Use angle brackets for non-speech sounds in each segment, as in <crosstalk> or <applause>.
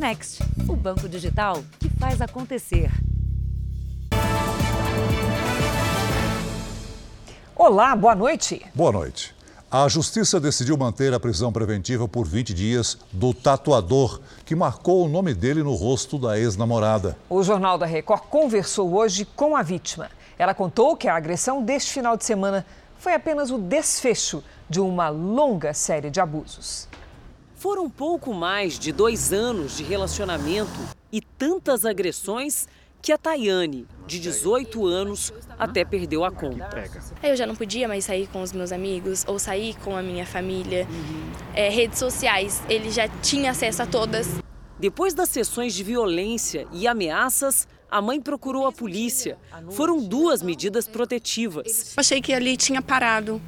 Next, o banco digital que faz acontecer. Olá, boa noite. Boa noite. A Justiça decidiu manter a prisão preventiva por 20 dias do tatuador que marcou o nome dele no rosto da ex-namorada. O Jornal da Record conversou hoje com a vítima. Ela contou que a agressão deste final de semana foi apenas o desfecho de uma longa série de abusos. Foram pouco mais de dois anos de relacionamento e tantas agressões que a Tayane, de 18 anos, até perdeu a conta. Eu já não podia mais sair com os meus amigos ou sair com a minha família. É, redes sociais, ele já tinha acesso a todas. Depois das sessões de violência e ameaças, a mãe procurou a polícia. Foram duas medidas protetivas. Achei que ali tinha parado,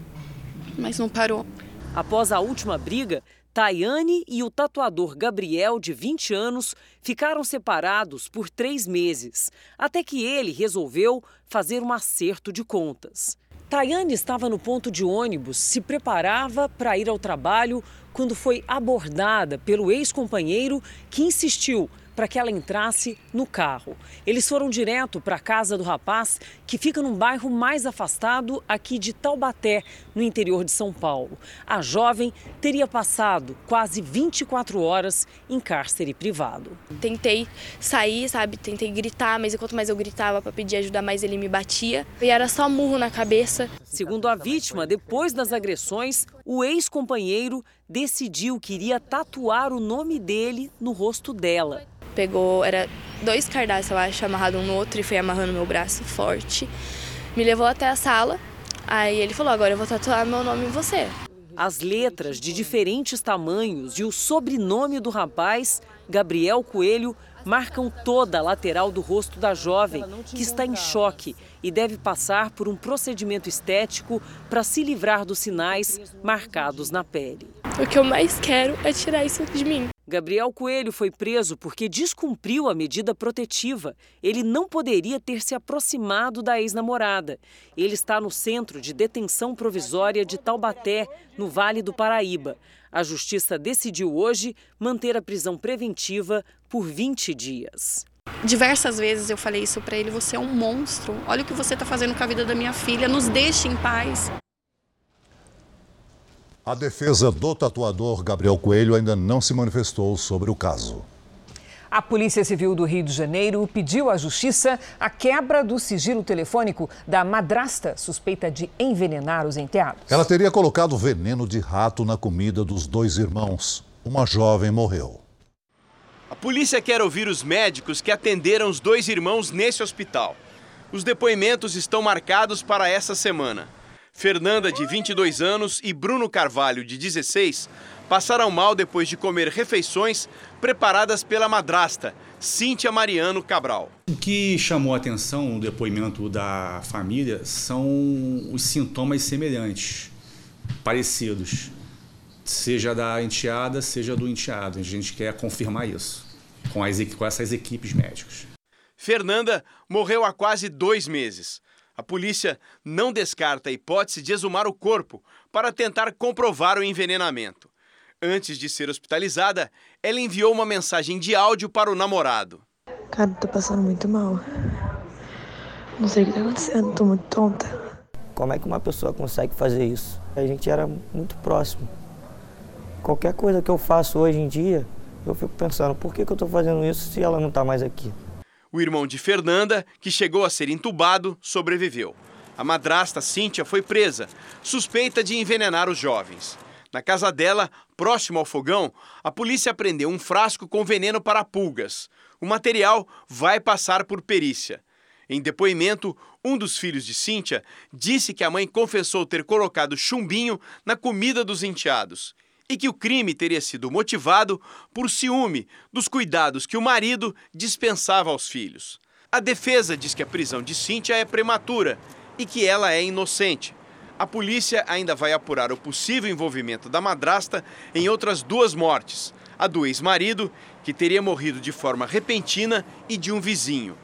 mas não parou. Após a última briga, Tayane e o tatuador Gabriel, de 20 anos, ficaram separados por três meses, até que ele resolveu fazer um acerto de contas. Tayane estava no ponto de ônibus, se preparava para ir ao trabalho quando foi abordada pelo ex-companheiro que insistiu para que ela entrasse no carro. Eles foram direto para a casa do rapaz, que fica num bairro mais afastado aqui de Taubaté, no interior de São Paulo. A jovem teria passado quase 24 horas em cárcere privado. Tentei sair, sabe? Tentei gritar, mas enquanto mais eu gritava para pedir ajuda, mais ele me batia. E era só murro na cabeça. Segundo a vítima, depois das agressões, o ex-companheiro decidiu que iria tatuar o nome dele no rosto dela pegou, era dois cardápios, eu acho, amarrado um no outro e foi amarrando meu braço forte. Me levou até a sala, aí ele falou: agora eu vou tatuar meu nome em você. As letras de diferentes tamanhos e o sobrenome do rapaz, Gabriel Coelho, marcam toda a lateral do rosto da jovem, que está em choque e deve passar por um procedimento estético para se livrar dos sinais marcados na pele. O que eu mais quero é tirar isso de mim. Gabriel Coelho foi preso porque descumpriu a medida protetiva. Ele não poderia ter se aproximado da ex-namorada. Ele está no centro de detenção provisória de Taubaté, no Vale do Paraíba. A justiça decidiu hoje manter a prisão preventiva por 20 dias. Diversas vezes eu falei isso para ele: você é um monstro. Olha o que você está fazendo com a vida da minha filha. Nos deixe em paz. A defesa do tatuador Gabriel Coelho ainda não se manifestou sobre o caso. A Polícia Civil do Rio de Janeiro pediu à Justiça a quebra do sigilo telefônico da madrasta suspeita de envenenar os enteados. Ela teria colocado veneno de rato na comida dos dois irmãos. Uma jovem morreu. A polícia quer ouvir os médicos que atenderam os dois irmãos nesse hospital. Os depoimentos estão marcados para essa semana. Fernanda, de 22 anos, e Bruno Carvalho, de 16, passaram mal depois de comer refeições preparadas pela madrasta, Cíntia Mariano Cabral. O que chamou a atenção no depoimento da família são os sintomas semelhantes, parecidos, seja da enteada, seja do enteado. A gente quer confirmar isso com, as, com essas equipes médicas. Fernanda morreu há quase dois meses. A polícia não descarta a hipótese de exumar o corpo para tentar comprovar o envenenamento. Antes de ser hospitalizada, ela enviou uma mensagem de áudio para o namorado. Cara, tô passando muito mal. Não sei o que tá acontecendo, tô muito tonta. Como é que uma pessoa consegue fazer isso? A gente era muito próximo. Qualquer coisa que eu faço hoje em dia, eu fico pensando, por que, que eu tô fazendo isso se ela não tá mais aqui? O irmão de Fernanda, que chegou a ser entubado, sobreviveu. A madrasta Cíntia foi presa, suspeita de envenenar os jovens. Na casa dela, próximo ao fogão, a polícia apreendeu um frasco com veneno para pulgas. O material vai passar por perícia. Em depoimento, um dos filhos de Cíntia disse que a mãe confessou ter colocado chumbinho na comida dos enteados e que o crime teria sido motivado por ciúme dos cuidados que o marido dispensava aos filhos. A defesa diz que a prisão de Cíntia é prematura e que ela é inocente. A polícia ainda vai apurar o possível envolvimento da madrasta em outras duas mortes: a do ex-marido, que teria morrido de forma repentina, e de um vizinho.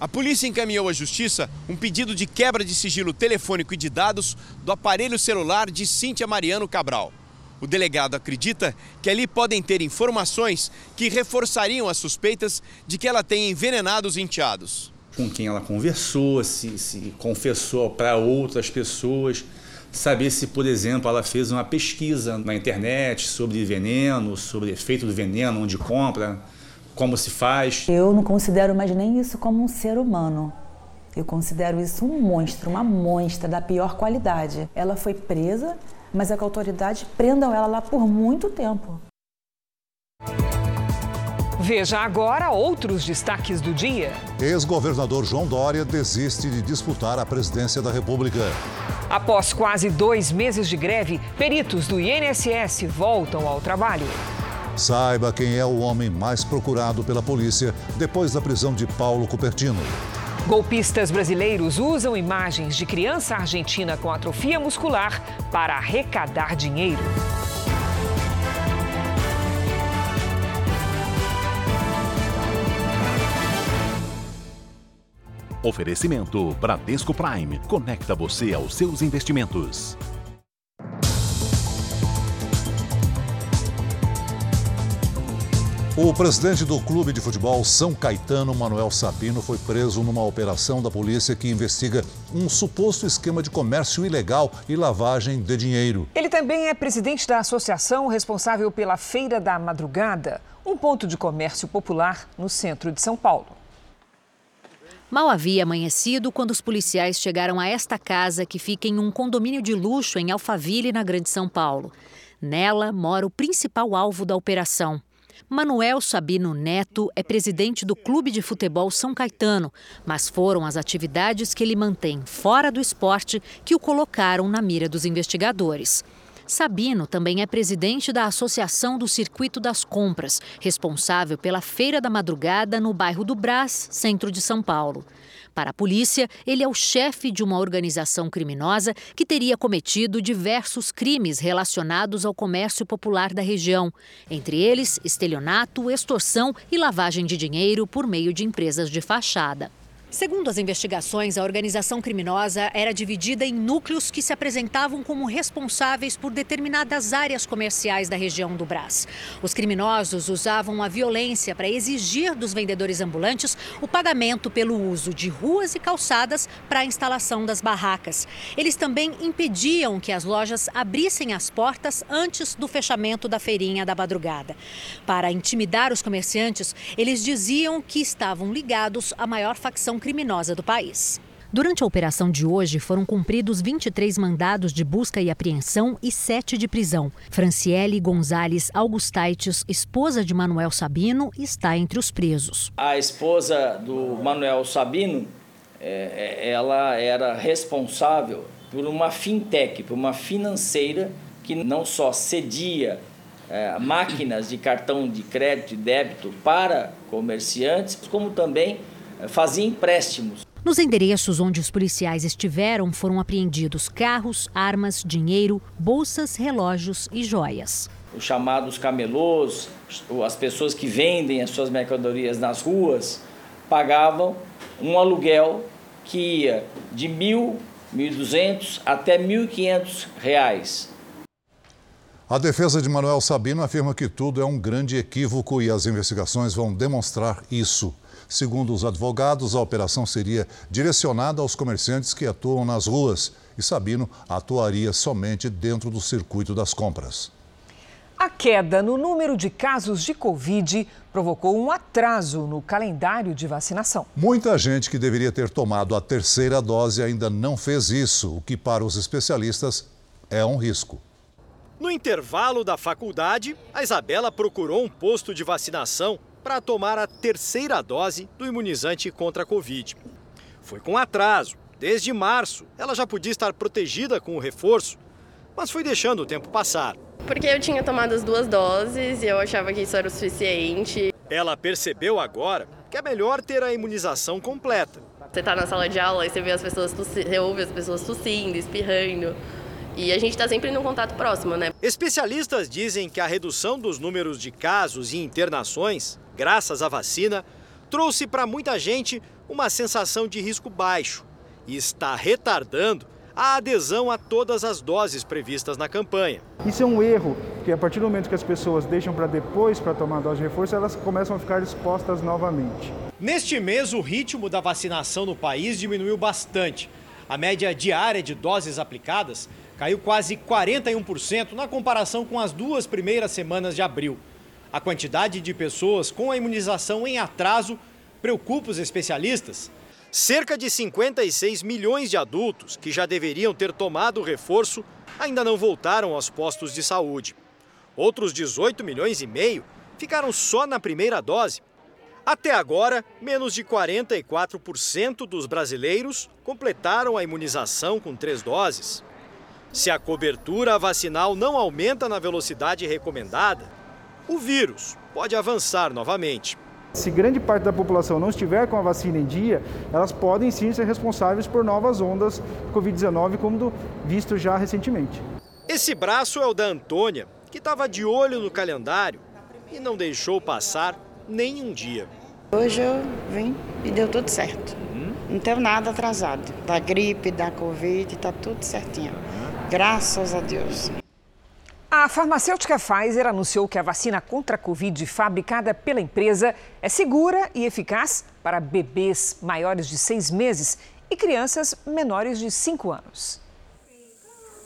A polícia encaminhou à justiça um pedido de quebra de sigilo telefônico e de dados do aparelho celular de Cíntia Mariano Cabral. O delegado acredita que ali podem ter informações que reforçariam as suspeitas de que ela tenha envenenado os enteados. Com quem ela conversou, se, se confessou para outras pessoas, saber se, por exemplo, ela fez uma pesquisa na internet sobre veneno, sobre efeito do veneno, onde compra, como se faz. Eu não considero mais nem isso como um ser humano. Eu considero isso um monstro, uma monstra da pior qualidade. Ela foi presa, mas é que a autoridade prendam ela lá por muito tempo. Veja agora outros destaques do dia. Ex-governador João Dória desiste de disputar a presidência da República. Após quase dois meses de greve, peritos do INSS voltam ao trabalho. Saiba quem é o homem mais procurado pela polícia depois da prisão de Paulo Cupertino. Golpistas brasileiros usam imagens de criança argentina com atrofia muscular para arrecadar dinheiro. Oferecimento Bradesco Prime. Conecta você aos seus investimentos. O presidente do clube de futebol São Caetano, Manuel Sabino, foi preso numa operação da polícia que investiga um suposto esquema de comércio ilegal e lavagem de dinheiro. Ele também é presidente da associação responsável pela Feira da Madrugada, um ponto de comércio popular no centro de São Paulo. Mal havia amanhecido quando os policiais chegaram a esta casa que fica em um condomínio de luxo em Alphaville, na Grande São Paulo. Nela mora o principal alvo da operação. Manuel Sabino Neto é presidente do Clube de Futebol São Caetano, mas foram as atividades que ele mantém fora do esporte que o colocaram na mira dos investigadores. Sabino também é presidente da Associação do Circuito das Compras, responsável pela Feira da Madrugada no bairro do Brás, centro de São Paulo. Para a polícia, ele é o chefe de uma organização criminosa que teria cometido diversos crimes relacionados ao comércio popular da região, entre eles estelionato, extorsão e lavagem de dinheiro por meio de empresas de fachada. Segundo as investigações, a organização criminosa era dividida em núcleos que se apresentavam como responsáveis por determinadas áreas comerciais da região do Brás. Os criminosos usavam a violência para exigir dos vendedores ambulantes o pagamento pelo uso de ruas e calçadas para a instalação das barracas. Eles também impediam que as lojas abrissem as portas antes do fechamento da feirinha da madrugada. Para intimidar os comerciantes, eles diziam que estavam ligados à maior facção criminosa do país. Durante a operação de hoje, foram cumpridos 23 mandados de busca e apreensão e 7 de prisão. Franciele Gonzalez Augustaites, esposa de Manuel Sabino, está entre os presos. A esposa do Manuel Sabino, é, ela era responsável por uma fintech, por uma financeira que não só cedia é, máquinas de cartão de crédito e débito para comerciantes, como também fazia empréstimos. Nos endereços onde os policiais estiveram foram apreendidos carros, armas, dinheiro, bolsas, relógios e joias. Os chamados camelôs, as pessoas que vendem as suas mercadorias nas ruas, pagavam um aluguel que ia de mil, mil duzentos até mil quinhentos reais. A defesa de Manuel Sabino afirma que tudo é um grande equívoco e as investigações vão demonstrar isso. Segundo os advogados, a operação seria direcionada aos comerciantes que atuam nas ruas e Sabino atuaria somente dentro do circuito das compras. A queda no número de casos de Covid provocou um atraso no calendário de vacinação. Muita gente que deveria ter tomado a terceira dose ainda não fez isso, o que para os especialistas é um risco. No intervalo da faculdade, a Isabela procurou um posto de vacinação para tomar a terceira dose do imunizante contra a Covid. Foi com atraso. Desde março, ela já podia estar protegida com o reforço, mas foi deixando o tempo passar. Porque eu tinha tomado as duas doses e eu achava que isso era o suficiente. Ela percebeu agora que é melhor ter a imunização completa. Você está na sala de aula e você vê as pessoas você ouve as pessoas tossindo, espirrando. E a gente está sempre num contato próximo, né? Especialistas dizem que a redução dos números de casos e internações, graças à vacina, trouxe para muita gente uma sensação de risco baixo e está retardando a adesão a todas as doses previstas na campanha. Isso é um erro, porque a partir do momento que as pessoas deixam para depois para tomar a dose de reforço, elas começam a ficar expostas novamente. Neste mês, o ritmo da vacinação no país diminuiu bastante. A média diária de doses aplicadas caiu quase 41% na comparação com as duas primeiras semanas de abril. A quantidade de pessoas com a imunização em atraso preocupa os especialistas. Cerca de 56 milhões de adultos que já deveriam ter tomado o reforço ainda não voltaram aos postos de saúde. Outros 18 milhões e meio ficaram só na primeira dose. Até agora, menos de 44% dos brasileiros completaram a imunização com três doses. Se a cobertura vacinal não aumenta na velocidade recomendada, o vírus pode avançar novamente. Se grande parte da população não estiver com a vacina em dia, elas podem sim ser responsáveis por novas ondas Covid-19, como visto já recentemente. Esse braço é o da Antônia, que estava de olho no calendário e não deixou passar nem um dia. Hoje eu vim e deu tudo certo. Não tenho nada atrasado. Da gripe, da Covid, está tudo certinho. Graças a Deus. A farmacêutica Pfizer anunciou que a vacina contra a Covid fabricada pela empresa é segura e eficaz para bebês maiores de seis meses e crianças menores de cinco anos.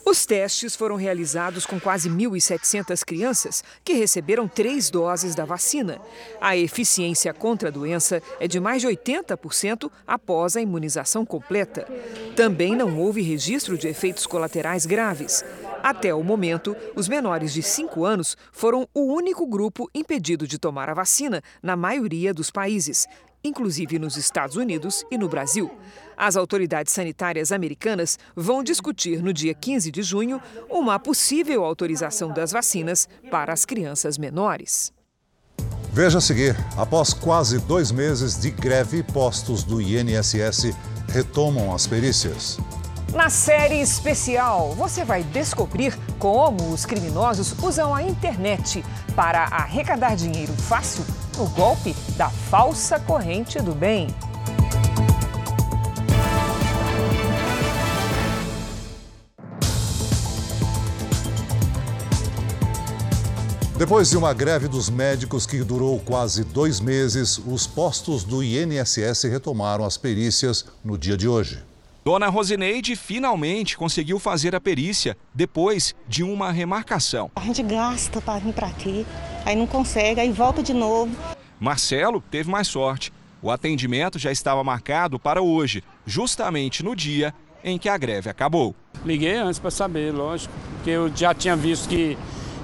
Os testes foram realizados com quase 1.700 crianças que receberam três doses da vacina. A eficiência contra a doença é de mais de 80% após a imunização completa. Também não houve registro de efeitos colaterais graves. Até o momento, os menores de 5 anos foram o único grupo impedido de tomar a vacina na maioria dos países, inclusive nos Estados Unidos e no Brasil. As autoridades sanitárias americanas vão discutir no dia 15 de junho uma possível autorização das vacinas para as crianças menores. Veja a seguir: após quase dois meses de greve, postos do INSS retomam as perícias. Na série especial, você vai descobrir como os criminosos usam a internet para arrecadar dinheiro fácil no golpe da falsa corrente do bem. Depois de uma greve dos médicos que durou quase dois meses, os postos do INSS retomaram as perícias no dia de hoje. Dona Rosineide finalmente conseguiu fazer a perícia depois de uma remarcação. A gente gasta para vir para aqui, aí não consegue, aí volta de novo. Marcelo teve mais sorte. O atendimento já estava marcado para hoje, justamente no dia em que a greve acabou. Liguei antes para saber, lógico, porque eu já tinha visto que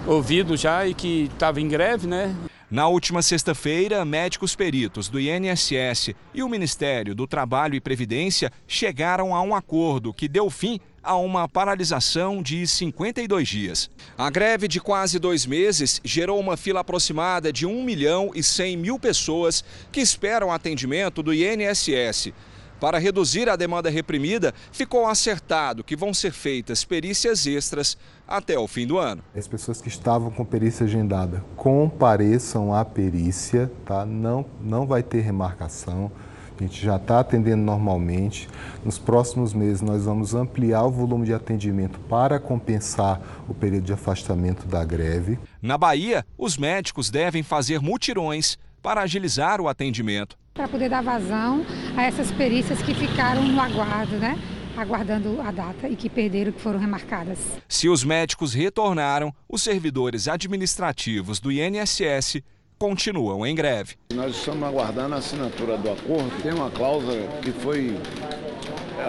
ouvido já e que estava em greve, né? Na última sexta-feira, médicos peritos do INSS e o Ministério do Trabalho e Previdência chegaram a um acordo que deu fim a uma paralisação de 52 dias. A greve de quase dois meses gerou uma fila aproximada de 1 milhão e 100 mil pessoas que esperam atendimento do INSS. Para reduzir a demanda reprimida, ficou acertado que vão ser feitas perícias extras até o fim do ano. As pessoas que estavam com perícia agendada compareçam à perícia, tá? Não, não vai ter remarcação. A gente já está atendendo normalmente. Nos próximos meses, nós vamos ampliar o volume de atendimento para compensar o período de afastamento da greve. Na Bahia, os médicos devem fazer mutirões para agilizar o atendimento. Para poder dar vazão a essas perícias que ficaram no aguardo, né? aguardando a data e que perderam, que foram remarcadas. Se os médicos retornaram, os servidores administrativos do INSS continuam em greve. Nós estamos aguardando a assinatura do acordo. Tem uma cláusula que foi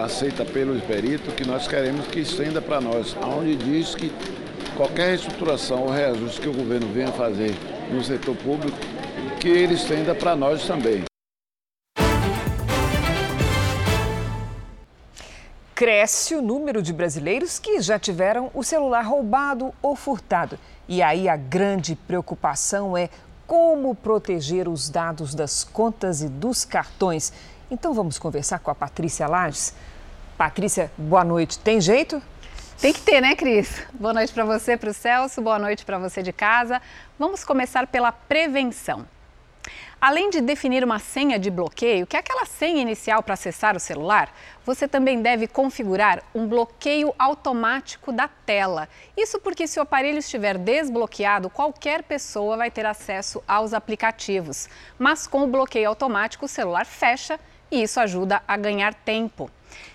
aceita pelos peritos que nós queremos que estenda para nós, onde diz que qualquer reestruturação ou reajuste que o governo venha fazer no setor público, que ele estenda para nós também. Cresce o número de brasileiros que já tiveram o celular roubado ou furtado. E aí a grande preocupação é como proteger os dados das contas e dos cartões. Então vamos conversar com a Patrícia Lages. Patrícia, boa noite. Tem jeito? Tem que ter, né, Cris? Boa noite para você, para o Celso, boa noite para você de casa. Vamos começar pela prevenção. Além de definir uma senha de bloqueio, que é aquela senha inicial para acessar o celular, você também deve configurar um bloqueio automático da tela. Isso porque, se o aparelho estiver desbloqueado, qualquer pessoa vai ter acesso aos aplicativos. Mas com o bloqueio automático, o celular fecha e isso ajuda a ganhar tempo.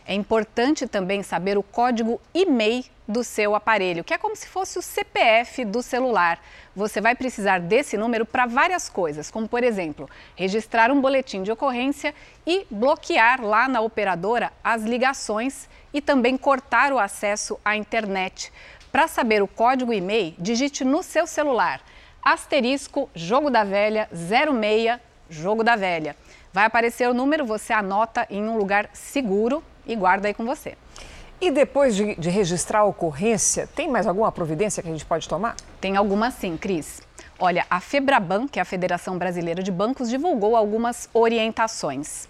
É importante também saber o código e-mail do seu aparelho, que é como se fosse o CPF do celular. Você vai precisar desse número para várias coisas, como por exemplo, registrar um boletim de ocorrência e bloquear lá na operadora as ligações e também cortar o acesso à internet. Para saber o código e-mail, digite no seu celular asterisco jogo da velha 06 jogo da velha. Vai aparecer o número, você anota em um lugar seguro e guarda aí com você. E depois de, de, registrar a ocorrência, tem mais alguma providência que a gente pode tomar? Tem alguma sim, Cris. Olha, a Febraban, que é a Federação Brasileira de Bancos, divulgou algumas orientações.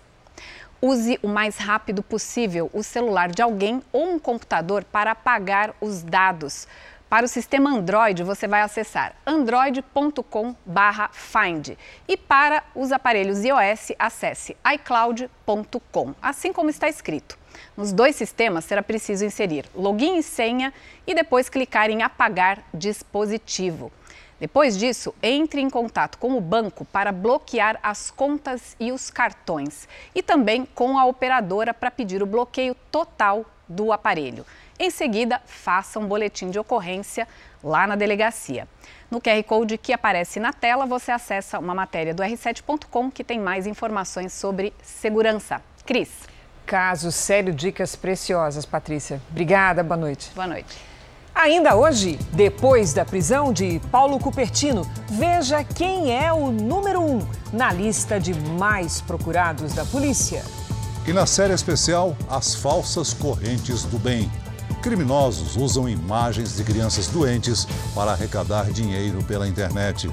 Use o mais rápido possível o celular de alguém ou um computador para apagar os dados. Para o sistema Android, você vai acessar android.com/find e para os aparelhos iOS, acesse icloud.com, assim como está escrito. Nos dois sistemas será preciso inserir login e senha e depois clicar em apagar dispositivo. Depois disso, entre em contato com o banco para bloquear as contas e os cartões e também com a operadora para pedir o bloqueio total do aparelho. Em seguida, faça um boletim de ocorrência lá na delegacia. No QR Code que aparece na tela, você acessa uma matéria do r7.com que tem mais informações sobre segurança. Cris. Caso sério, dicas preciosas, Patrícia. Obrigada, boa noite. Boa noite. Ainda hoje, depois da prisão de Paulo Cupertino, veja quem é o número um na lista de mais procurados da polícia. E na série especial, as falsas correntes do bem. Criminosos usam imagens de crianças doentes para arrecadar dinheiro pela internet.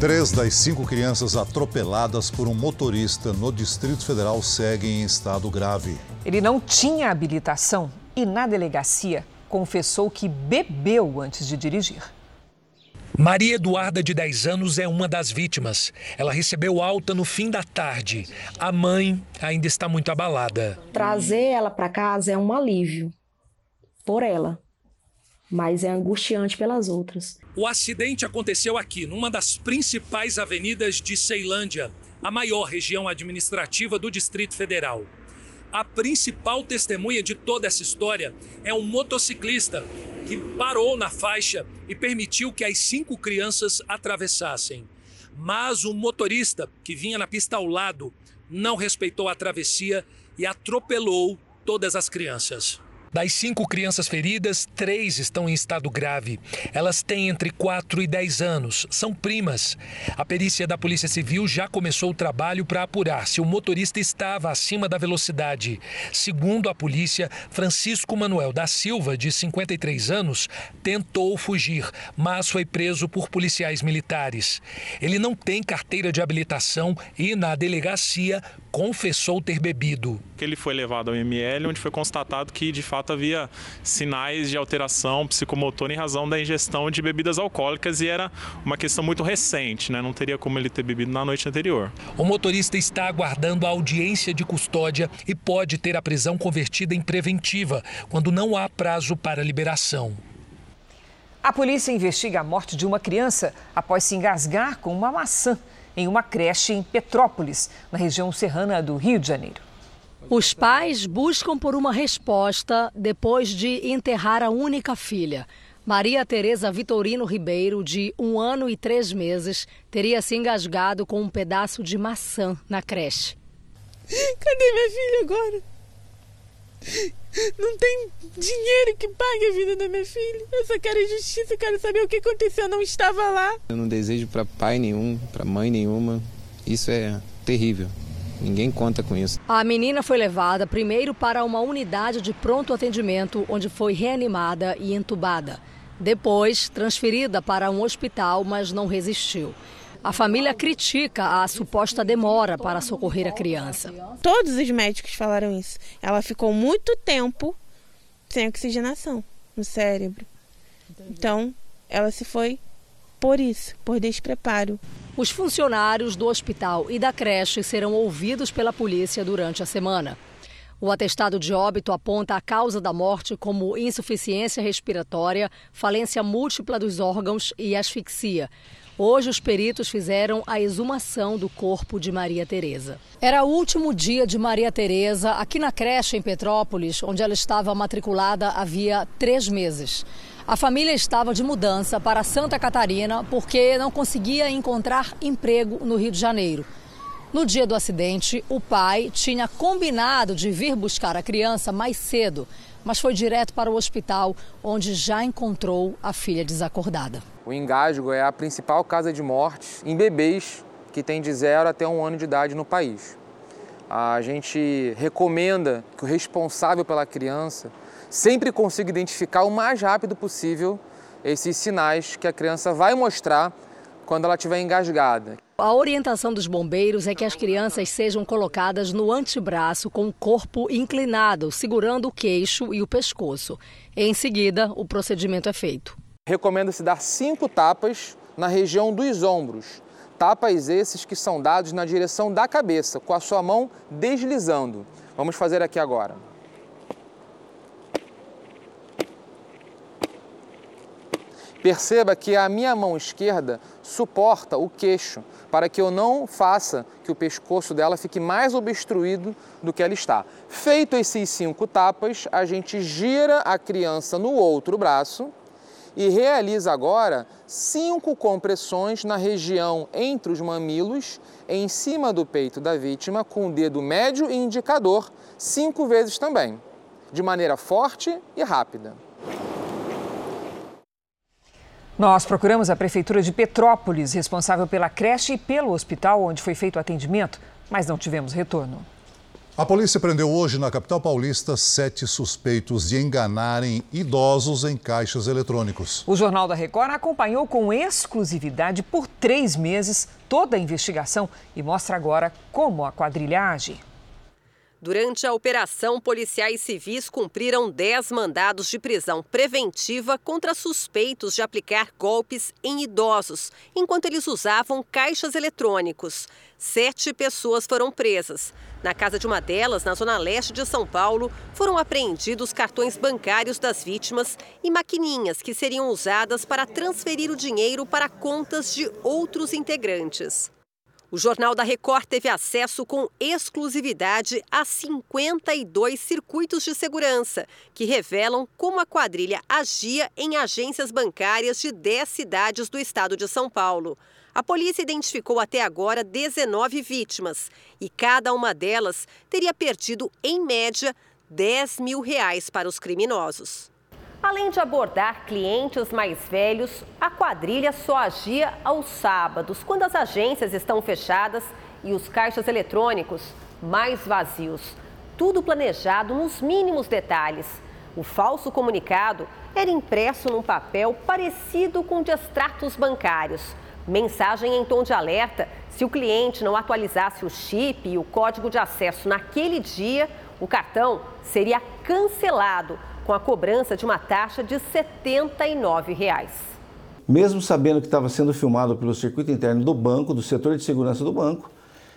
Três das cinco crianças atropeladas por um motorista no Distrito Federal seguem em estado grave. Ele não tinha habilitação e, na delegacia, confessou que bebeu antes de dirigir. Maria Eduarda, de 10 anos, é uma das vítimas. Ela recebeu alta no fim da tarde. A mãe ainda está muito abalada. Trazer ela para casa é um alívio por ela, mas é angustiante pelas outras. O acidente aconteceu aqui, numa das principais avenidas de Ceilândia, a maior região administrativa do Distrito Federal. A principal testemunha de toda essa história é um motociclista que parou na faixa e permitiu que as cinco crianças atravessassem. Mas o motorista, que vinha na pista ao lado, não respeitou a travessia e atropelou todas as crianças. Das cinco crianças feridas, três estão em estado grave. Elas têm entre 4 e 10 anos, são primas. A perícia da Polícia Civil já começou o trabalho para apurar se o motorista estava acima da velocidade. Segundo a polícia, Francisco Manuel da Silva, de 53 anos, tentou fugir, mas foi preso por policiais militares. Ele não tem carteira de habilitação e, na delegacia, confessou ter bebido. Ele foi levado ao ML, onde foi constatado que, de fato, havia sinais de alteração psicomotora em razão da ingestão de bebidas alcoólicas e era uma questão muito recente, né? não teria como ele ter bebido na noite anterior. O motorista está aguardando a audiência de custódia e pode ter a prisão convertida em preventiva, quando não há prazo para liberação. A polícia investiga a morte de uma criança após se engasgar com uma maçã em uma creche em Petrópolis, na região serrana do Rio de Janeiro. Os pais buscam por uma resposta depois de enterrar a única filha. Maria Tereza Vitorino Ribeiro, de um ano e três meses, teria se engasgado com um pedaço de maçã na creche. Cadê minha filha agora? Não tem dinheiro que pague a vida da minha filha. Eu só quero justiça, quero saber o que aconteceu. Eu não estava lá. Eu não desejo para pai nenhum, para mãe nenhuma. Isso é terrível. Ninguém conta com isso. A menina foi levada primeiro para uma unidade de pronto atendimento, onde foi reanimada e entubada. Depois, transferida para um hospital, mas não resistiu. A família critica a suposta demora para socorrer a criança. Todos os médicos falaram isso. Ela ficou muito tempo sem oxigenação no cérebro. Então, ela se foi por isso, por despreparo. Os funcionários do hospital e da creche serão ouvidos pela polícia durante a semana. O atestado de óbito aponta a causa da morte como insuficiência respiratória, falência múltipla dos órgãos e asfixia. Hoje, os peritos fizeram a exumação do corpo de Maria Tereza. Era o último dia de Maria Tereza aqui na creche em Petrópolis, onde ela estava matriculada havia três meses. A família estava de mudança para Santa Catarina porque não conseguia encontrar emprego no Rio de Janeiro. No dia do acidente, o pai tinha combinado de vir buscar a criança mais cedo, mas foi direto para o hospital, onde já encontrou a filha desacordada. O engasgo é a principal causa de morte em bebês que têm de zero até um ano de idade no país. A gente recomenda que o responsável pela criança sempre consiga identificar o mais rápido possível esses sinais que a criança vai mostrar quando ela estiver engasgada. A orientação dos bombeiros é que as crianças sejam colocadas no antebraço com o corpo inclinado, segurando o queixo e o pescoço. Em seguida, o procedimento é feito. Recomenda-se dar cinco tapas na região dos ombros. Tapas esses que são dados na direção da cabeça, com a sua mão deslizando. Vamos fazer aqui agora. Perceba que a minha mão esquerda suporta o queixo, para que eu não faça que o pescoço dela fique mais obstruído do que ela está. Feito esses cinco tapas, a gente gira a criança no outro braço e realiza agora cinco compressões na região entre os mamilos, em cima do peito da vítima, com o dedo médio e indicador, cinco vezes também, de maneira forte e rápida. Nós procuramos a Prefeitura de Petrópolis, responsável pela creche e pelo hospital onde foi feito o atendimento, mas não tivemos retorno. A polícia prendeu hoje na capital paulista sete suspeitos de enganarem idosos em caixas eletrônicos. O Jornal da Record acompanhou com exclusividade por três meses toda a investigação e mostra agora como a quadrilha age. Durante a operação, policiais civis cumpriram 10 mandados de prisão preventiva contra suspeitos de aplicar golpes em idosos, enquanto eles usavam caixas eletrônicos. Sete pessoas foram presas. Na casa de uma delas, na zona leste de São Paulo, foram apreendidos cartões bancários das vítimas e maquininhas que seriam usadas para transferir o dinheiro para contas de outros integrantes. O Jornal da Record teve acesso com exclusividade a 52 circuitos de segurança, que revelam como a quadrilha agia em agências bancárias de 10 cidades do estado de São Paulo. A polícia identificou até agora 19 vítimas e cada uma delas teria perdido, em média, 10 mil reais para os criminosos. Além de abordar clientes mais velhos, a quadrilha só agia aos sábados, quando as agências estão fechadas e os caixas eletrônicos mais vazios. Tudo planejado nos mínimos detalhes. O falso comunicado era impresso num papel parecido com de extratos bancários. Mensagem em tom de alerta: se o cliente não atualizasse o chip e o código de acesso naquele dia, o cartão seria cancelado com a cobrança de uma taxa de 79 reais. Mesmo sabendo que estava sendo filmado pelo circuito interno do banco, do setor de segurança do banco,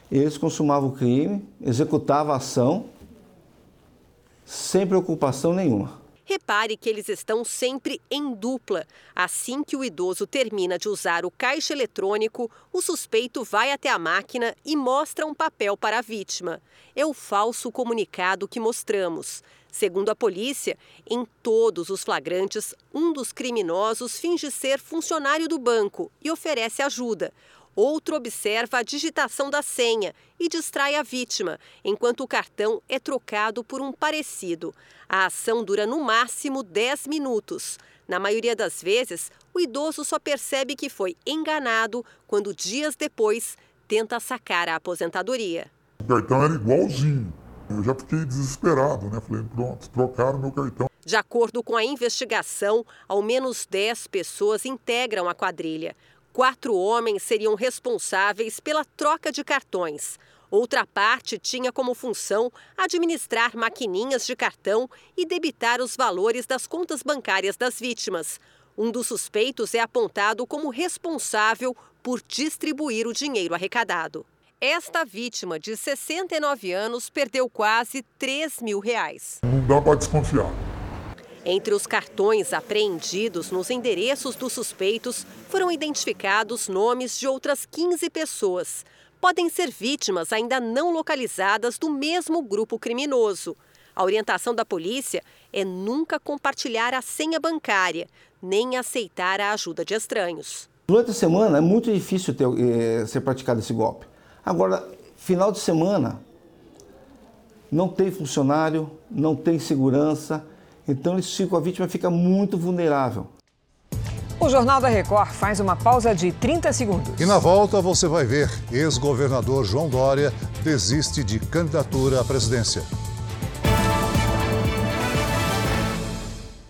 eles consumavam o crime, executavam a ação sem preocupação nenhuma. Repare que eles estão sempre em dupla. Assim que o idoso termina de usar o caixa eletrônico, o suspeito vai até a máquina e mostra um papel para a vítima. É o falso comunicado que mostramos. Segundo a polícia, em todos os flagrantes, um dos criminosos finge ser funcionário do banco e oferece ajuda. Outro observa a digitação da senha e distrai a vítima, enquanto o cartão é trocado por um parecido. A ação dura no máximo 10 minutos. Na maioria das vezes, o idoso só percebe que foi enganado quando, dias depois, tenta sacar a aposentadoria. O cartão era igualzinho eu já fiquei desesperado, né? Falei, pronto, trocaram meu cartão. De acordo com a investigação, ao menos 10 pessoas integram a quadrilha. Quatro homens seriam responsáveis pela troca de cartões. Outra parte tinha como função administrar maquininhas de cartão e debitar os valores das contas bancárias das vítimas. Um dos suspeitos é apontado como responsável por distribuir o dinheiro arrecadado. Esta vítima, de 69 anos, perdeu quase 3 mil reais. Não dá para desconfiar. Entre os cartões apreendidos nos endereços dos suspeitos foram identificados nomes de outras 15 pessoas. Podem ser vítimas ainda não localizadas do mesmo grupo criminoso. A orientação da polícia é nunca compartilhar a senha bancária, nem aceitar a ajuda de estranhos. Durante a semana é muito difícil ter, eh, ser praticado esse golpe. Agora, final de semana, não tem funcionário, não tem segurança, então eles ficam, a vítima fica muito vulnerável. O Jornal da Record faz uma pausa de 30 segundos. E na volta você vai ver: ex-governador João Dória desiste de candidatura à presidência.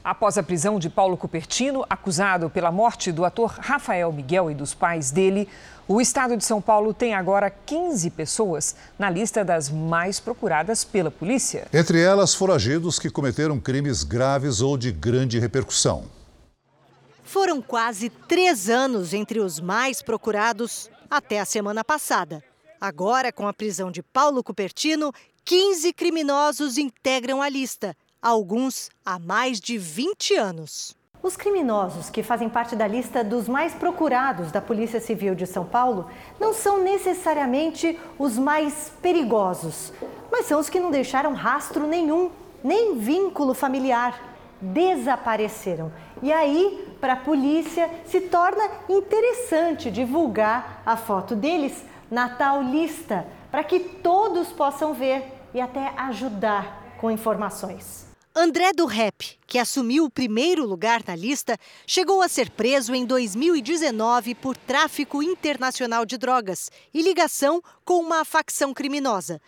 Após a prisão de Paulo Cupertino, acusado pela morte do ator Rafael Miguel e dos pais dele, o estado de São Paulo tem agora 15 pessoas na lista das mais procuradas pela polícia. Entre elas, foragidos que cometeram crimes graves ou de grande repercussão. Foram quase três anos entre os mais procurados até a semana passada. Agora, com a prisão de Paulo Cupertino, 15 criminosos integram a lista, alguns há mais de 20 anos. Os criminosos que fazem parte da lista dos mais procurados da Polícia Civil de São Paulo não são necessariamente os mais perigosos, mas são os que não deixaram rastro nenhum, nem vínculo familiar. Desapareceram. E aí, para a polícia, se torna interessante divulgar a foto deles na tal lista, para que todos possam ver e até ajudar com informações. André do Rep, que assumiu o primeiro lugar na lista, chegou a ser preso em 2019 por tráfico internacional de drogas e ligação com uma facção criminosa.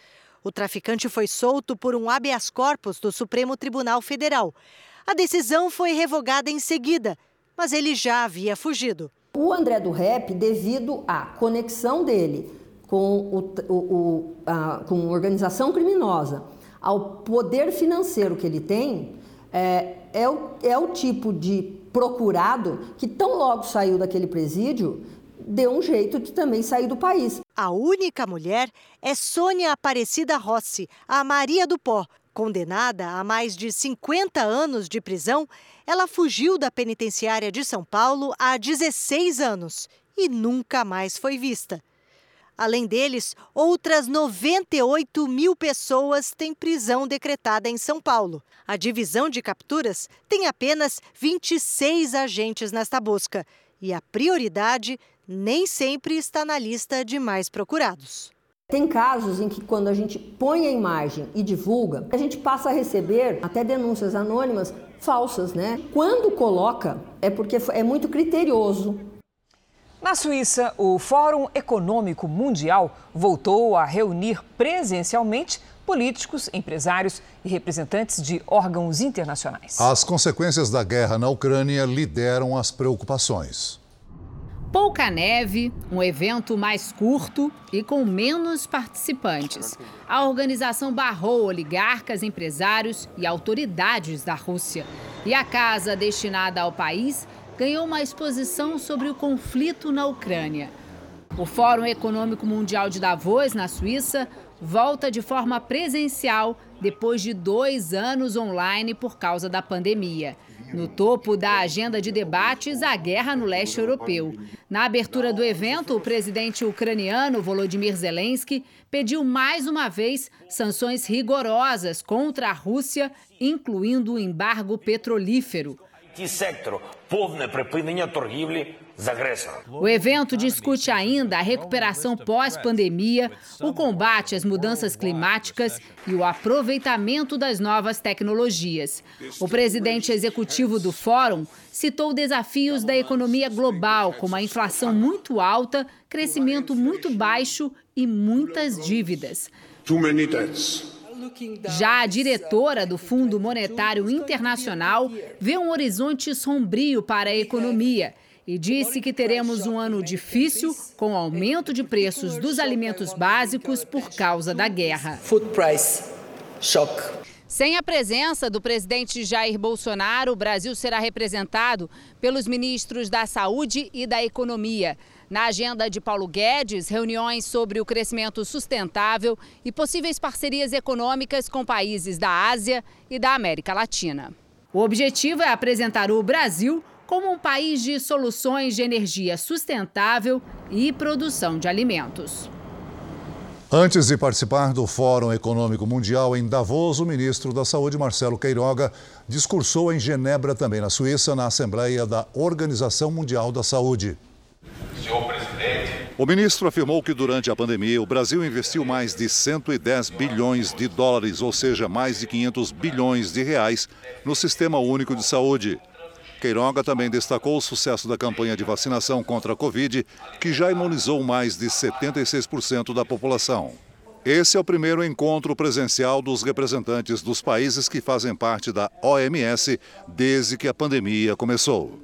O traficante foi solto por um habeas corpus do Supremo Tribunal Federal. A decisão foi revogada em seguida, mas ele já havia fugido. O André do Rep, devido à conexão dele com, o, o, o a, com organização criminosa, ao poder financeiro que ele tem, é, é, o, é o tipo de procurado que, tão logo saiu daquele presídio, deu um jeito de também sair do país. A única mulher é Sônia Aparecida Rossi, a Maria do Pó. Condenada a mais de 50 anos de prisão, ela fugiu da penitenciária de São Paulo há 16 anos e nunca mais foi vista. Além deles, outras 98 mil pessoas têm prisão decretada em São Paulo. A divisão de capturas tem apenas 26 agentes nesta busca. E a prioridade nem sempre está na lista de mais procurados. Tem casos em que, quando a gente põe a imagem e divulga, a gente passa a receber até denúncias anônimas falsas, né? Quando coloca, é porque é muito criterioso na Suíça, o Fórum Econômico Mundial voltou a reunir presencialmente políticos, empresários e representantes de órgãos internacionais. As consequências da guerra na Ucrânia lideram as preocupações. Pouca neve, um evento mais curto e com menos participantes. A organização barrou oligarcas, empresários e autoridades da Rússia. E a casa destinada ao país ganhou uma exposição sobre o conflito na Ucrânia. O Fórum Econômico Mundial de Davos, na Suíça, volta de forma presencial depois de dois anos online por causa da pandemia. No topo da agenda de debates, a guerra no leste europeu. Na abertura do evento, o presidente ucraniano Volodymyr Zelensky pediu mais uma vez sanções rigorosas contra a Rússia, incluindo o embargo petrolífero. O evento discute ainda a recuperação pós-pandemia, o combate às mudanças climáticas e o aproveitamento das novas tecnologias. O presidente executivo do fórum citou desafios da economia global, como a inflação muito alta, crescimento muito baixo e muitas dívidas. Too many debts. Já a diretora do Fundo Monetário Internacional vê um horizonte sombrio para a economia e disse que teremos um ano difícil com aumento de preços dos alimentos básicos por causa da guerra. Food price shock. Sem a presença do presidente Jair Bolsonaro, o Brasil será representado pelos ministros da Saúde e da Economia. Na agenda de Paulo Guedes, reuniões sobre o crescimento sustentável e possíveis parcerias econômicas com países da Ásia e da América Latina. O objetivo é apresentar o Brasil como um país de soluções de energia sustentável e produção de alimentos. Antes de participar do Fórum Econômico Mundial em Davos, o ministro da Saúde, Marcelo Queiroga, discursou em Genebra, também na Suíça, na Assembleia da Organização Mundial da Saúde. Senhor presidente. O ministro afirmou que durante a pandemia o Brasil investiu mais de 110 bilhões de dólares, ou seja, mais de 500 bilhões de reais, no Sistema Único de Saúde. Queiroga também destacou o sucesso da campanha de vacinação contra a Covid, que já imunizou mais de 76% da população. Esse é o primeiro encontro presencial dos representantes dos países que fazem parte da OMS desde que a pandemia começou.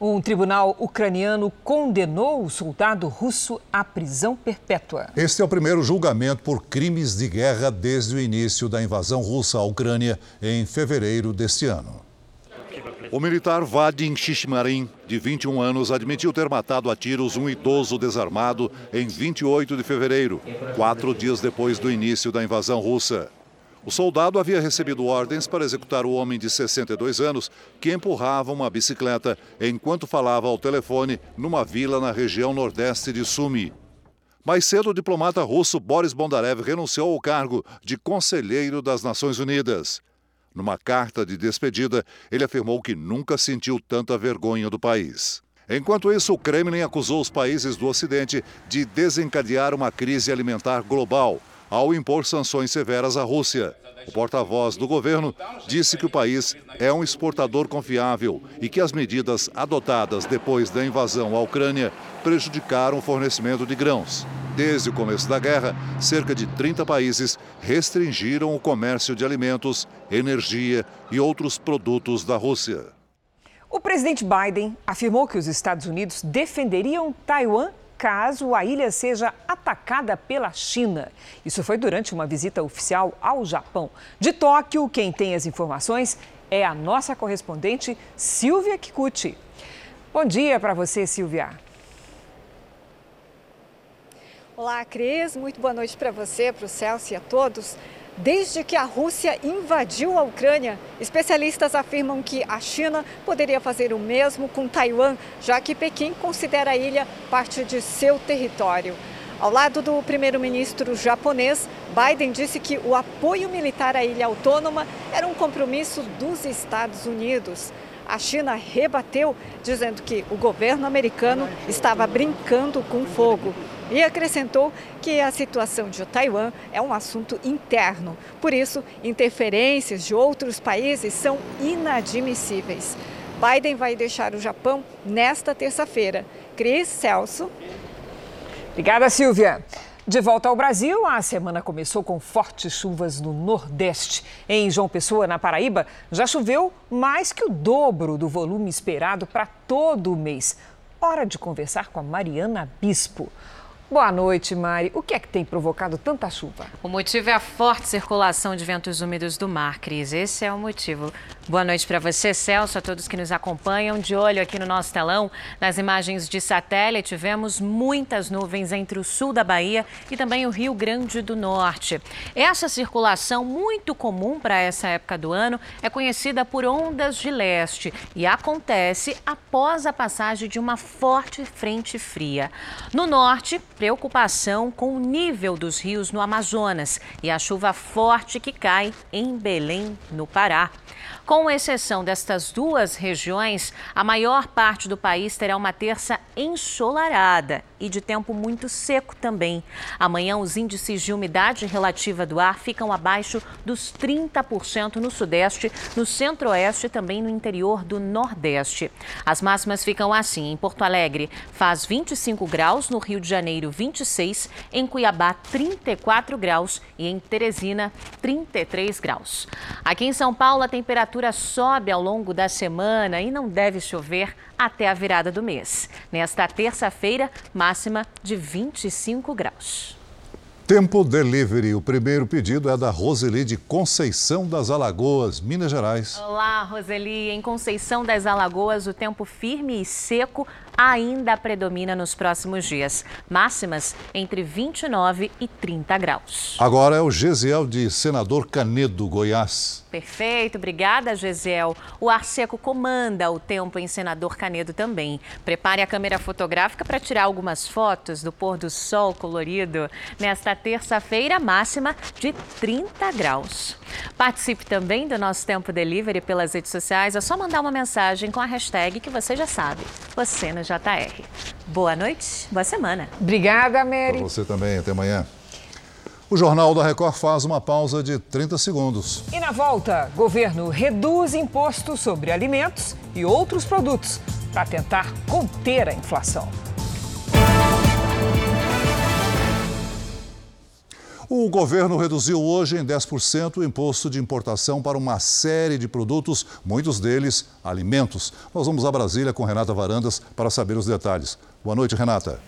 Um tribunal ucraniano condenou o soldado russo à prisão perpétua. Este é o primeiro julgamento por crimes de guerra desde o início da invasão russa à Ucrânia em fevereiro deste ano. O militar Vadim Shishmarin, de 21 anos, admitiu ter matado a tiros um idoso desarmado em 28 de fevereiro, quatro dias depois do início da invasão russa. O soldado havia recebido ordens para executar o homem de 62 anos que empurrava uma bicicleta enquanto falava ao telefone numa vila na região nordeste de Sumi. Mais cedo, o diplomata russo Boris Bondarev renunciou ao cargo de conselheiro das Nações Unidas. Numa carta de despedida, ele afirmou que nunca sentiu tanta vergonha do país. Enquanto isso, o Kremlin acusou os países do Ocidente de desencadear uma crise alimentar global ao impor sanções severas à Rússia. O porta-voz do governo disse que o país é um exportador confiável e que as medidas adotadas depois da invasão à Ucrânia prejudicaram o fornecimento de grãos. Desde o começo da guerra, cerca de 30 países restringiram o comércio de alimentos, energia e outros produtos da Rússia. O presidente Biden afirmou que os Estados Unidos defenderiam Taiwan caso a ilha seja atacada pela China. Isso foi durante uma visita oficial ao Japão. De Tóquio, quem tem as informações é a nossa correspondente Silvia Kikuchi. Bom dia para você, Silvia. Olá, Cris. Muito boa noite para você, para o Celso e a todos. Desde que a Rússia invadiu a Ucrânia, especialistas afirmam que a China poderia fazer o mesmo com Taiwan, já que Pequim considera a ilha parte de seu território. Ao lado do primeiro-ministro japonês, Biden disse que o apoio militar à ilha autônoma era um compromisso dos Estados Unidos. A China rebateu, dizendo que o governo americano estava brincando com fogo e acrescentou que a situação de Taiwan é um assunto interno. Por isso, interferências de outros países são inadmissíveis. Biden vai deixar o Japão nesta terça-feira. Cris Celso. Obrigada, Silvia. De volta ao Brasil, a semana começou com fortes chuvas no Nordeste. Em João Pessoa, na Paraíba, já choveu mais que o dobro do volume esperado para todo o mês. Hora de conversar com a Mariana Bispo. Boa noite, Mari. O que é que tem provocado tanta chuva? O motivo é a forte circulação de ventos úmidos do mar, Cris. Esse é o motivo. Boa noite para você, Celso, a todos que nos acompanham. De olho aqui no nosso telão, nas imagens de satélite, vemos muitas nuvens entre o sul da Bahia e também o Rio Grande do Norte. Essa circulação, muito comum para essa época do ano, é conhecida por ondas de leste e acontece após a passagem de uma forte frente fria. No norte, preocupação com o nível dos rios no Amazonas e a chuva forte que cai em Belém, no Pará. Com exceção destas duas regiões, a maior parte do país terá uma terça ensolarada e de tempo muito seco também. Amanhã, os índices de umidade relativa do ar ficam abaixo dos 30% no Sudeste, no Centro-Oeste e também no interior do Nordeste. As máximas ficam assim: em Porto Alegre, faz 25 graus, no Rio de Janeiro, 26, em Cuiabá, 34 graus e em Teresina, 33 graus. Aqui em São Paulo, a temperatura sobe ao longo da semana e não deve chover até a virada do mês. Nesta terça-feira, máxima de 25 graus. Tempo Delivery. O primeiro pedido é da Roseli de Conceição das Alagoas, Minas Gerais. Olá, Roseli. Em Conceição das Alagoas, o tempo firme e seco ainda predomina nos próximos dias. Máximas entre 29 e 30 graus. Agora é o Gesiel de Senador Canedo, Goiás. Perfeito, obrigada, Gesiel. O ar seco comanda o tempo em Senador Canedo também. Prepare a câmera fotográfica para tirar algumas fotos do pôr do sol colorido. Nesta terça-feira, máxima de 30 graus. Participe também do nosso Tempo Delivery pelas redes sociais. É só mandar uma mensagem com a hashtag que você já sabe. Você nos JR. Boa noite, boa semana. Obrigada, Mary. Para você também, até amanhã. O Jornal da Record faz uma pausa de 30 segundos. E na volta, governo reduz imposto sobre alimentos e outros produtos para tentar conter a inflação. O governo reduziu hoje em 10% o imposto de importação para uma série de produtos, muitos deles alimentos. Nós vamos a Brasília com Renata Varandas para saber os detalhes. Boa noite, Renata.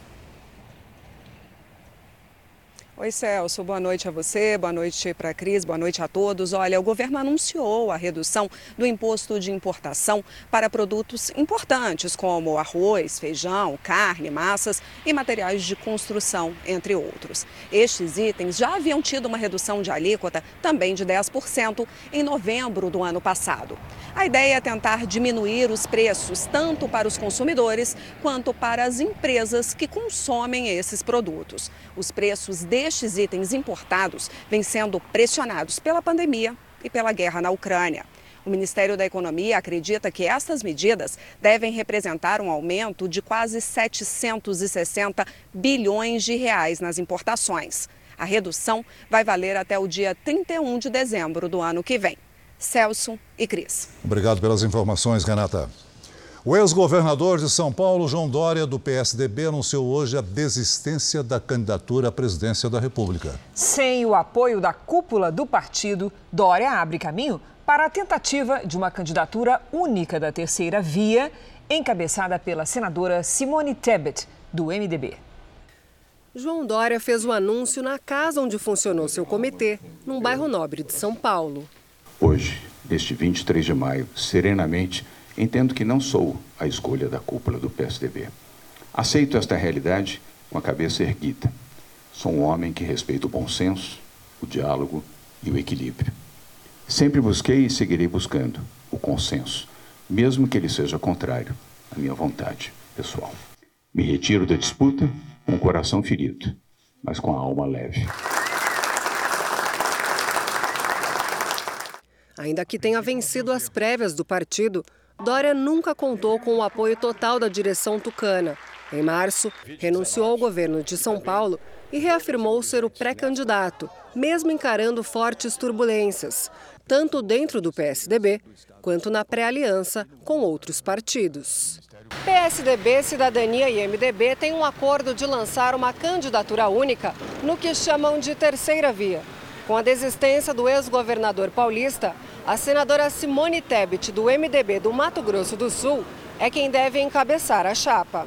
Oi, Celso. Boa noite a você, boa noite para a Cris, boa noite a todos. Olha, o governo anunciou a redução do imposto de importação para produtos importantes como arroz, feijão, carne, massas e materiais de construção, entre outros. Estes itens já haviam tido uma redução de alíquota também de 10% em novembro do ano passado. A ideia é tentar diminuir os preços tanto para os consumidores quanto para as empresas que consomem esses produtos. Os preços destes itens importados vêm sendo pressionados pela pandemia e pela guerra na Ucrânia. O Ministério da Economia acredita que estas medidas devem representar um aumento de quase 760 bilhões de reais nas importações. A redução vai valer até o dia 31 de dezembro do ano que vem. Celso e Cris. Obrigado pelas informações, Renata. O ex-governador de São Paulo, João Dória, do PSDB, anunciou hoje a desistência da candidatura à presidência da República. Sem o apoio da cúpula do partido, Dória abre caminho para a tentativa de uma candidatura única da terceira via, encabeçada pela senadora Simone Tebet, do MDB. João Dória fez o anúncio na casa onde funcionou seu comitê, num bairro nobre de São Paulo. Hoje, neste 23 de maio, serenamente, entendo que não sou a escolha da cúpula do PSDB. Aceito esta realidade com a cabeça erguida. Sou um homem que respeita o bom senso, o diálogo e o equilíbrio. Sempre busquei e seguirei buscando o consenso, mesmo que ele seja contrário à minha vontade pessoal. Me retiro da disputa com o coração ferido, mas com a alma leve. Ainda que tenha vencido as prévias do partido, Dória nunca contou com o apoio total da direção tucana. Em março, renunciou ao governo de São Paulo e reafirmou ser o pré-candidato, mesmo encarando fortes turbulências, tanto dentro do PSDB quanto na pré-aliança com outros partidos. PSDB, Cidadania e MDB têm um acordo de lançar uma candidatura única no que chamam de terceira via. Com a desistência do ex-governador paulista, a senadora Simone Tebet, do MDB do Mato Grosso do Sul, é quem deve encabeçar a chapa.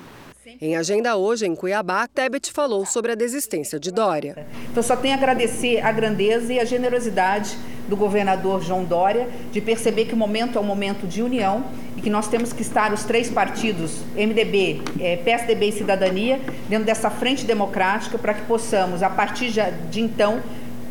Em agenda hoje, em Cuiabá, Tebet falou sobre a desistência de Dória. Então, só tenho a agradecer a grandeza e a generosidade do governador João Dória de perceber que o momento é um momento de união e que nós temos que estar os três partidos, MDB, eh, PSDB e Cidadania, dentro dessa frente democrática para que possamos, a partir de então,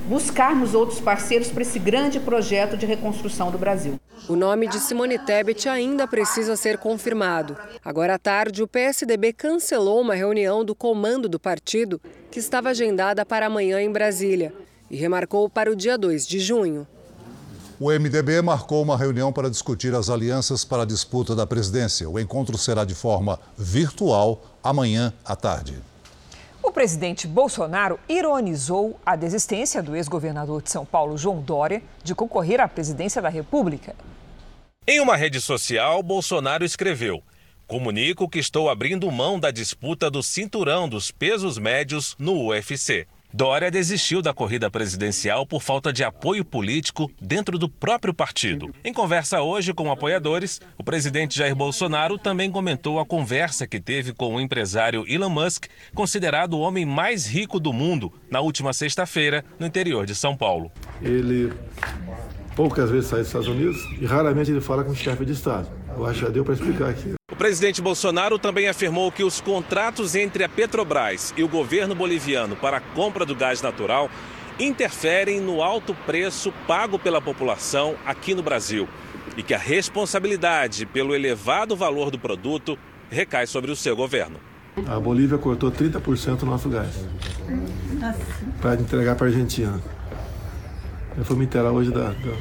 buscarmos outros parceiros para esse grande projeto de reconstrução do Brasil. O nome de Simone Tebet ainda precisa ser confirmado. Agora à tarde, o PSDB cancelou uma reunião do comando do partido que estava agendada para amanhã em Brasília e remarcou para o dia 2 de junho. O MDB marcou uma reunião para discutir as alianças para a disputa da presidência. O encontro será de forma virtual amanhã à tarde. O presidente Bolsonaro ironizou a desistência do ex-governador de São Paulo, João Dória, de concorrer à presidência da República. Em uma rede social, Bolsonaro escreveu: Comunico que estou abrindo mão da disputa do cinturão dos pesos médios no UFC. Dória desistiu da corrida presidencial por falta de apoio político dentro do próprio partido. Em conversa hoje com apoiadores, o presidente Jair Bolsonaro também comentou a conversa que teve com o empresário Elon Musk, considerado o homem mais rico do mundo, na última sexta-feira, no interior de São Paulo. Ele poucas vezes sai dos Estados Unidos e raramente ele fala com chefe de Estado. Eu acho que já deu para explicar aqui. O presidente Bolsonaro também afirmou que os contratos entre a Petrobras e o governo boliviano para a compra do gás natural interferem no alto preço pago pela população aqui no Brasil e que a responsabilidade pelo elevado valor do produto recai sobre o seu governo. A Bolívia cortou 30% do nosso gás para entregar para a Argentina. Eu fui me inteirar hoje da, da,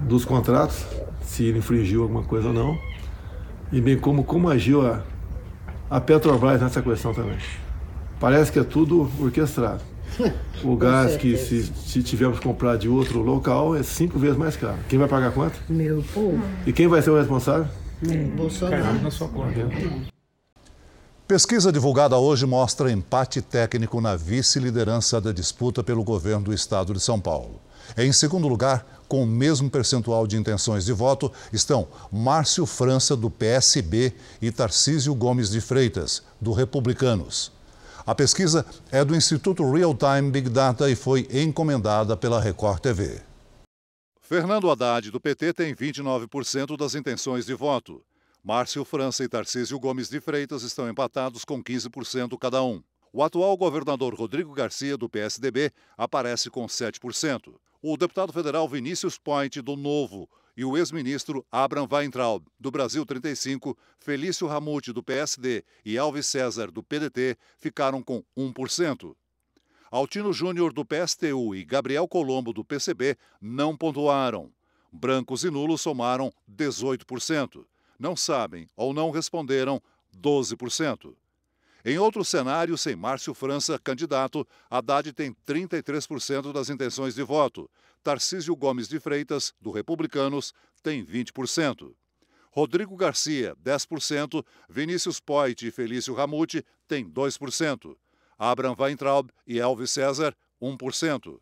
dos contratos, se ele infringiu alguma coisa ou não, e bem como, como agiu a, a Petrobras nessa questão também. Parece que é tudo orquestrado. <laughs> O gás que se, se tivermos que comprar de outro local é cinco vezes mais caro. Quem vai pagar quanto? Meu povo. E quem vai ser o responsável? É, Bolsonaro. na sua conta. Pesquisa divulgada hoje mostra empate técnico na vice-liderança da disputa pelo governo do estado de São Paulo. Em segundo lugar, com o mesmo percentual de intenções de voto, estão Márcio França, do PSB, e Tarcísio Gomes de Freitas, do Republicanos. A pesquisa é do Instituto Real Time Big Data e foi encomendada pela Record TV. Fernando Haddad, do PT, tem 29% das intenções de voto. Márcio França e Tarcísio Gomes de Freitas estão empatados com 15% cada um. O atual governador Rodrigo Garcia, do PSDB, aparece com 7%. O deputado federal Vinícius Point, do Novo, e o ex-ministro Abraham Weintraub, do Brasil 35, Felício Ramute, do PSD, e Alves César, do PDT, ficaram com 1%. Altino Júnior, do PSTU, e Gabriel Colombo, do PCB, não pontuaram. Brancos e nulos somaram 18% não sabem ou não responderam 12%. Em outro cenário, sem Márcio França candidato, Haddad tem 33% das intenções de voto. Tarcísio Gomes de Freitas, do Republicanos, tem 20%. Rodrigo Garcia, 10%. Vinícius Poit e Felício Ramute têm 2%. Abraham Weintraub e Elvis César, 1%.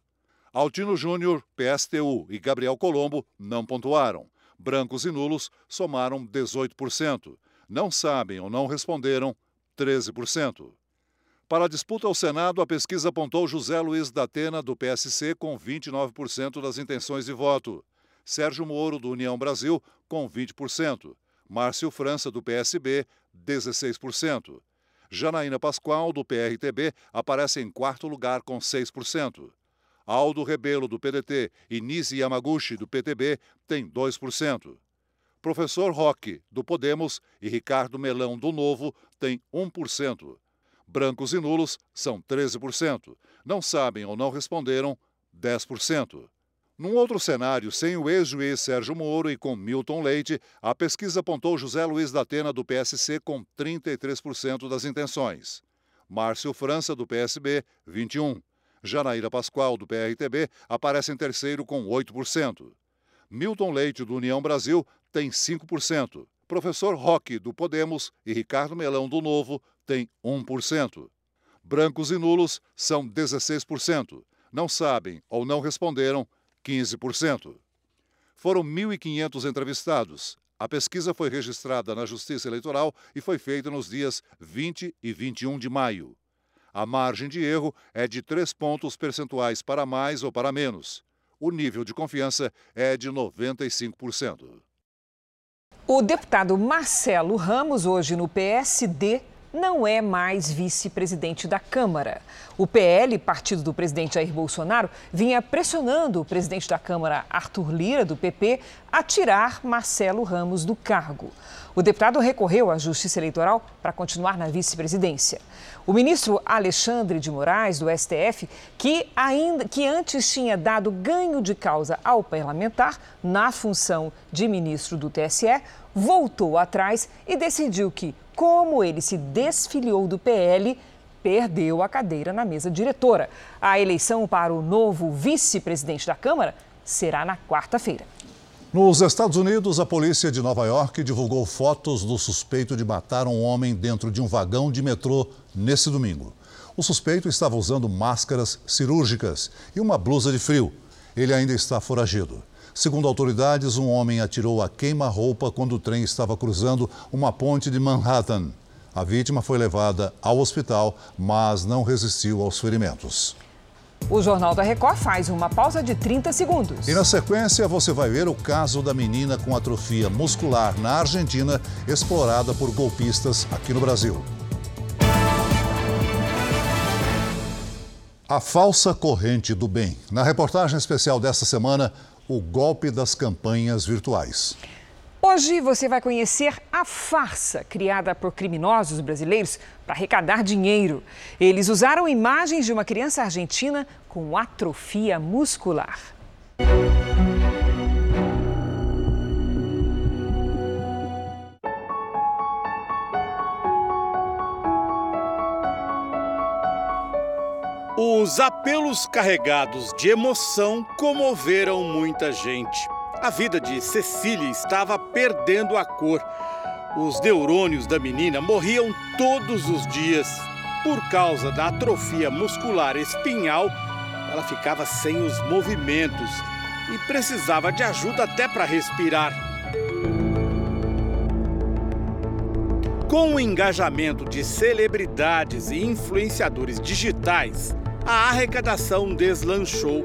Altino Júnior, PSTU e Gabriel Colombo não pontuaram. Brancos e nulos somaram 18%. Não sabem ou não responderam 13%. Para a disputa ao Senado, a pesquisa apontou José Luiz da Atena, do PSC, com 29% das intenções de voto. Sérgio Moro, do União Brasil, com 20%. Márcio França, do PSB, 16%. Janaína Pascoal, do PRTB, aparece em quarto lugar com 6%. Aldo Rebelo, do PDT, e Nisi Yamaguchi, do PTB, têm 2%. Professor Roque, do Podemos, e Ricardo Melão, do Novo, têm 1%. Brancos e nulos são 13%. Não sabem ou não responderam 10%. Num outro cenário, sem o ex-juiz Sérgio Moro e com Milton Leite, a pesquisa apontou José Luiz da Atena, do PSC, com 33% das intenções. Márcio França, do PSB, 21%. Janaíra Pascoal, do PRTB, aparece em terceiro com 8%. Milton Leite, do União Brasil, tem 5%. Professor Roque, do Podemos, e Ricardo Melão, do Novo, tem 1%. Brancos e nulos são 16%. Não sabem ou não responderam 15%. Foram 1.500 entrevistados. A pesquisa foi registrada na Justiça Eleitoral e foi feita nos dias 20 e 21 de maio. A margem de erro é de 3 pontos percentuais para mais ou para menos. O nível de confiança é de 95%. O deputado Marcelo Ramos, hoje no PSD, não é mais vice-presidente da Câmara. O PL, partido do presidente Jair Bolsonaro, vinha pressionando o presidente da Câmara, Arthur Lira, do PP, a tirar Marcelo Ramos do cargo. O deputado recorreu à Justiça Eleitoral para continuar na vice-presidência. O ministro Alexandre de Moraes, do STF, que, ainda, que antes tinha dado ganho de causa ao parlamentar na função de ministro do TSE, voltou atrás e decidiu que, como ele se desfiliou do PL, perdeu a cadeira na mesa diretora. A eleição para o novo vice-presidente da Câmara será na quarta-feira. Nos Estados Unidos, a polícia de Nova York divulgou fotos do suspeito de matar um homem dentro de um vagão de metrô nesse domingo. O suspeito estava usando máscaras cirúrgicas e uma blusa de frio. Ele ainda está foragido. Segundo autoridades, um homem atirou a queima-roupa quando o trem estava cruzando uma ponte de Manhattan. A vítima foi levada ao hospital, mas não resistiu aos ferimentos. O Jornal da Record faz uma pausa de 30 segundos. E na sequência você vai ver o caso da menina com atrofia muscular na Argentina, explorada por golpistas aqui no Brasil. A falsa corrente do bem. Na reportagem especial desta semana, o golpe das campanhas virtuais. Hoje você vai conhecer a farsa criada por criminosos brasileiros para arrecadar dinheiro. Eles usaram imagens de uma criança argentina com atrofia muscular. Os apelos carregados de emoção comoveram muita gente. A vida de Cecília estava perdendo a cor. Os neurônios da menina morriam todos os dias. Por causa da atrofia muscular espinhal, ela ficava sem os movimentos e precisava de ajuda até para respirar. Com o engajamento de celebridades e influenciadores digitais, a arrecadação deslanchou.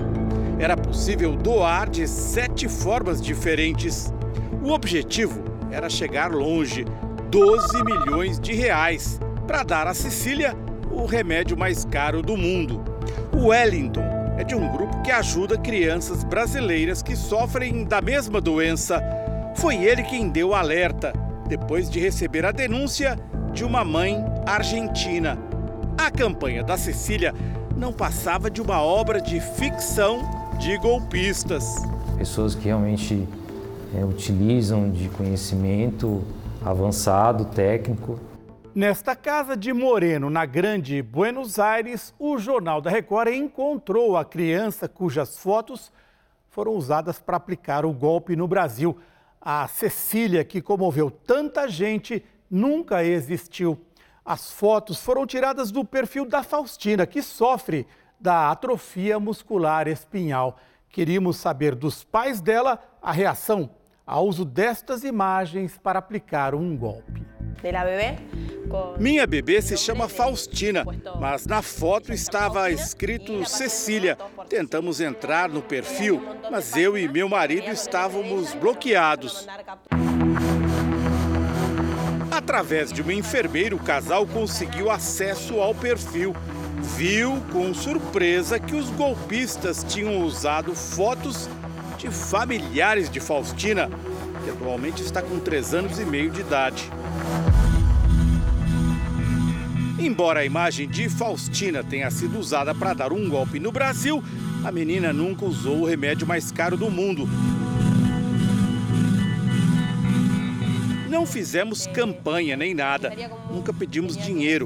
Era possível doar de sete formas diferentes. O objetivo era chegar longe 12 milhões de reais para dar a Cecília o remédio mais caro do mundo. O Wellington é de um grupo que ajuda crianças brasileiras que sofrem da mesma doença. Foi ele quem deu o alerta, depois de receber a denúncia de uma mãe argentina. A campanha da Cecília não passava de uma obra de ficção de golpistas. Pessoas que realmente é, utilizam de conhecimento avançado, técnico. Nesta casa de Moreno, na Grande Buenos Aires, o Jornal da Record encontrou a criança cujas fotos foram usadas para aplicar o golpe no Brasil. A Cecília, que comoveu tanta gente, nunca existiu. As fotos foram tiradas do perfil da Faustina, que sofre da atrofia muscular espinhal. Queríamos saber dos pais dela a reação ao uso destas imagens para aplicar um golpe. Minha bebê se chama Faustina, mas na foto estava escrito Cecília. Tentamos entrar no perfil, mas eu e meu marido estávamos bloqueados. Através de uma enfermeira, o casal conseguiu acesso ao perfil. Viu com surpresa que os golpistas tinham usado fotos de familiares de Faustina, que atualmente está com 3 anos e meio de idade. Embora a imagem de Faustina tenha sido usada para dar um golpe no Brasil, a menina nunca usou o remédio mais caro do mundo, Não fizemos campanha nem nada, nunca pedimos dinheiro.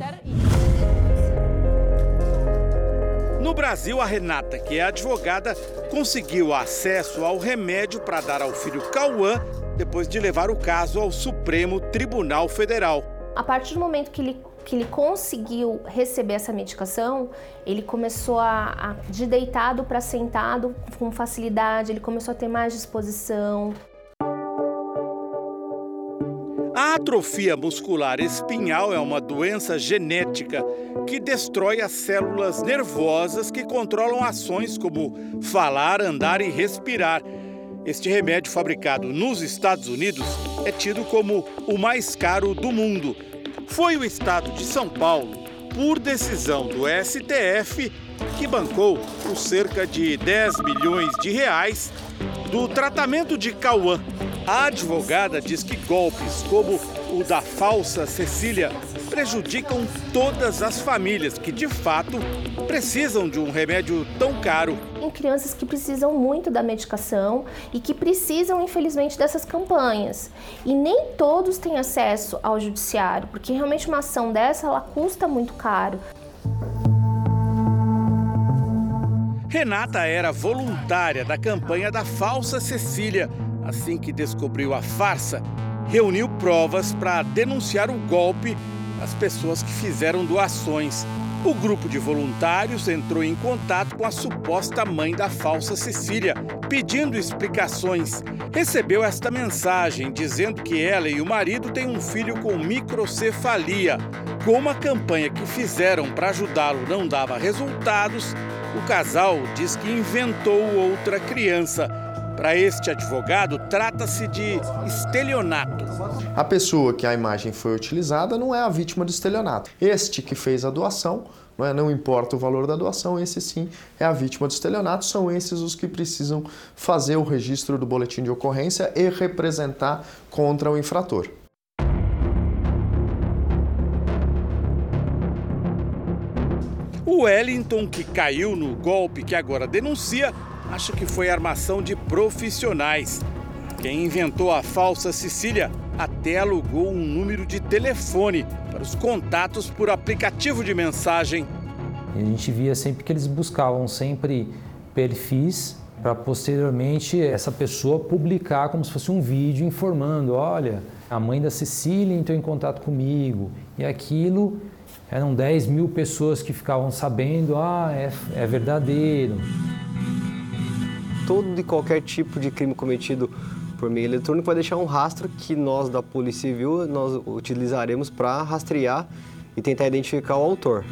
No Brasil, a Renata, que é advogada, conseguiu acesso ao remédio para dar ao filho Cauã depois de levar o caso ao Supremo Tribunal Federal. A partir do momento que ele, que ele conseguiu receber essa medicação, ele começou a, a de deitado para sentado com facilidade, ele começou a ter mais disposição. A atrofia muscular espinhal é uma doença genética que destrói as células nervosas que controlam ações como falar, andar e respirar. Este remédio fabricado nos Estados Unidos é tido como o mais caro do mundo. Foi o estado de São Paulo, por decisão do STF, que bancou por cerca de 10 milhões de reais do tratamento de Cauã, a advogada diz que golpes como o da falsa Cecília prejudicam todas as famílias que, de fato, precisam de um remédio tão caro. Tem crianças que precisam muito da medicação e que precisam, infelizmente, dessas campanhas. E nem todos têm acesso ao judiciário, porque realmente uma ação dessa ela custa muito caro. Renata era voluntária da campanha da Falsa Cecília. Assim que descobriu a farsa, reuniu provas para denunciar o golpe às pessoas que fizeram doações. O grupo de voluntários entrou em contato com a suposta mãe da falsa Cecília, pedindo explicações. Recebeu esta mensagem dizendo que ela e o marido têm um filho com microcefalia. Como a campanha que fizeram para ajudá-lo não dava resultados, o casal diz que inventou outra criança. Para este advogado, trata-se de estelionato. A pessoa que a imagem foi utilizada não é a vítima do estelionato. Este que fez a doação, não, é, não importa o valor da doação, esse sim é a vítima do estelionato. São esses os que precisam fazer o registro do boletim de ocorrência e representar contra o infrator. O Wellington, que caiu no golpe que agora denuncia, acha que foi armação de profissionais. Quem inventou a falsa Sicília até alugou um número de telefone para os contatos por aplicativo de mensagem. A gente via sempre que eles buscavam sempre perfis para posteriormente essa pessoa publicar como se fosse um vídeo informando, olha, a mãe da Cecília entrou em contato comigo e aquilo eram 10 mil pessoas que ficavam sabendo, ah, é, é verdadeiro. Todo e qualquer tipo de crime cometido por meio eletrônico vai deixar um rastro que nós da Polícia Civil nós utilizaremos para rastrear e tentar identificar o autor.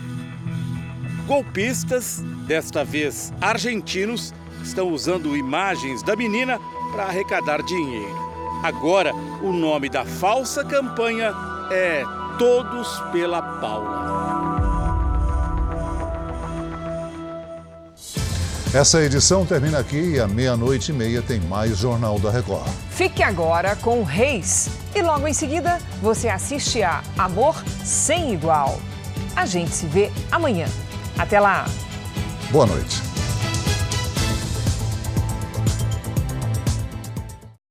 Golpistas, desta vez argentinos, estão usando imagens da menina para arrecadar dinheiro. Agora, o nome da falsa campanha é Todos pela Paula. Essa edição termina aqui e à meia-noite e meia tem mais Jornal da Record. Fique agora com o Reis e logo em seguida você assiste a Amor Sem Igual. A gente se vê amanhã. Até lá! Boa noite.